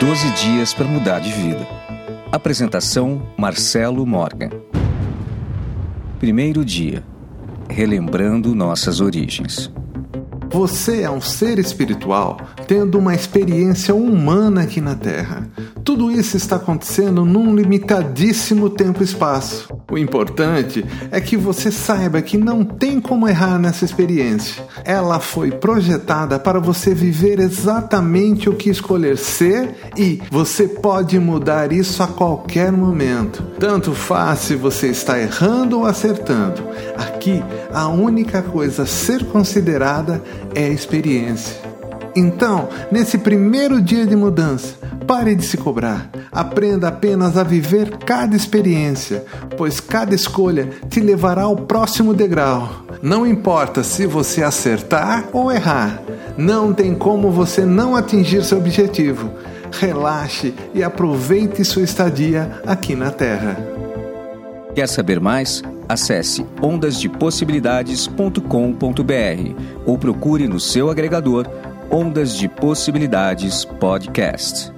12 dias para mudar de vida. Apresentação Marcelo Morgan. Primeiro dia. Relembrando nossas origens. Você é um ser espiritual tendo uma experiência humana aqui na Terra. Tudo isso está acontecendo num limitadíssimo tempo e espaço. O importante é que você saiba que não tem como errar nessa experiência. Ela foi projetada para você viver exatamente o que escolher ser e você pode mudar isso a qualquer momento. Tanto faz se você está errando ou acertando. Aqui, a única coisa a ser considerada é a experiência. Então, nesse primeiro dia de mudança, pare de se cobrar. Aprenda apenas a viver cada experiência, pois cada escolha te levará ao próximo degrau. Não importa se você acertar ou errar, não tem como você não atingir seu objetivo. Relaxe e aproveite sua estadia aqui na Terra. Quer saber mais? Acesse ondasdepossibilidades.com.br ou procure no seu agregador Ondas de Possibilidades Podcast.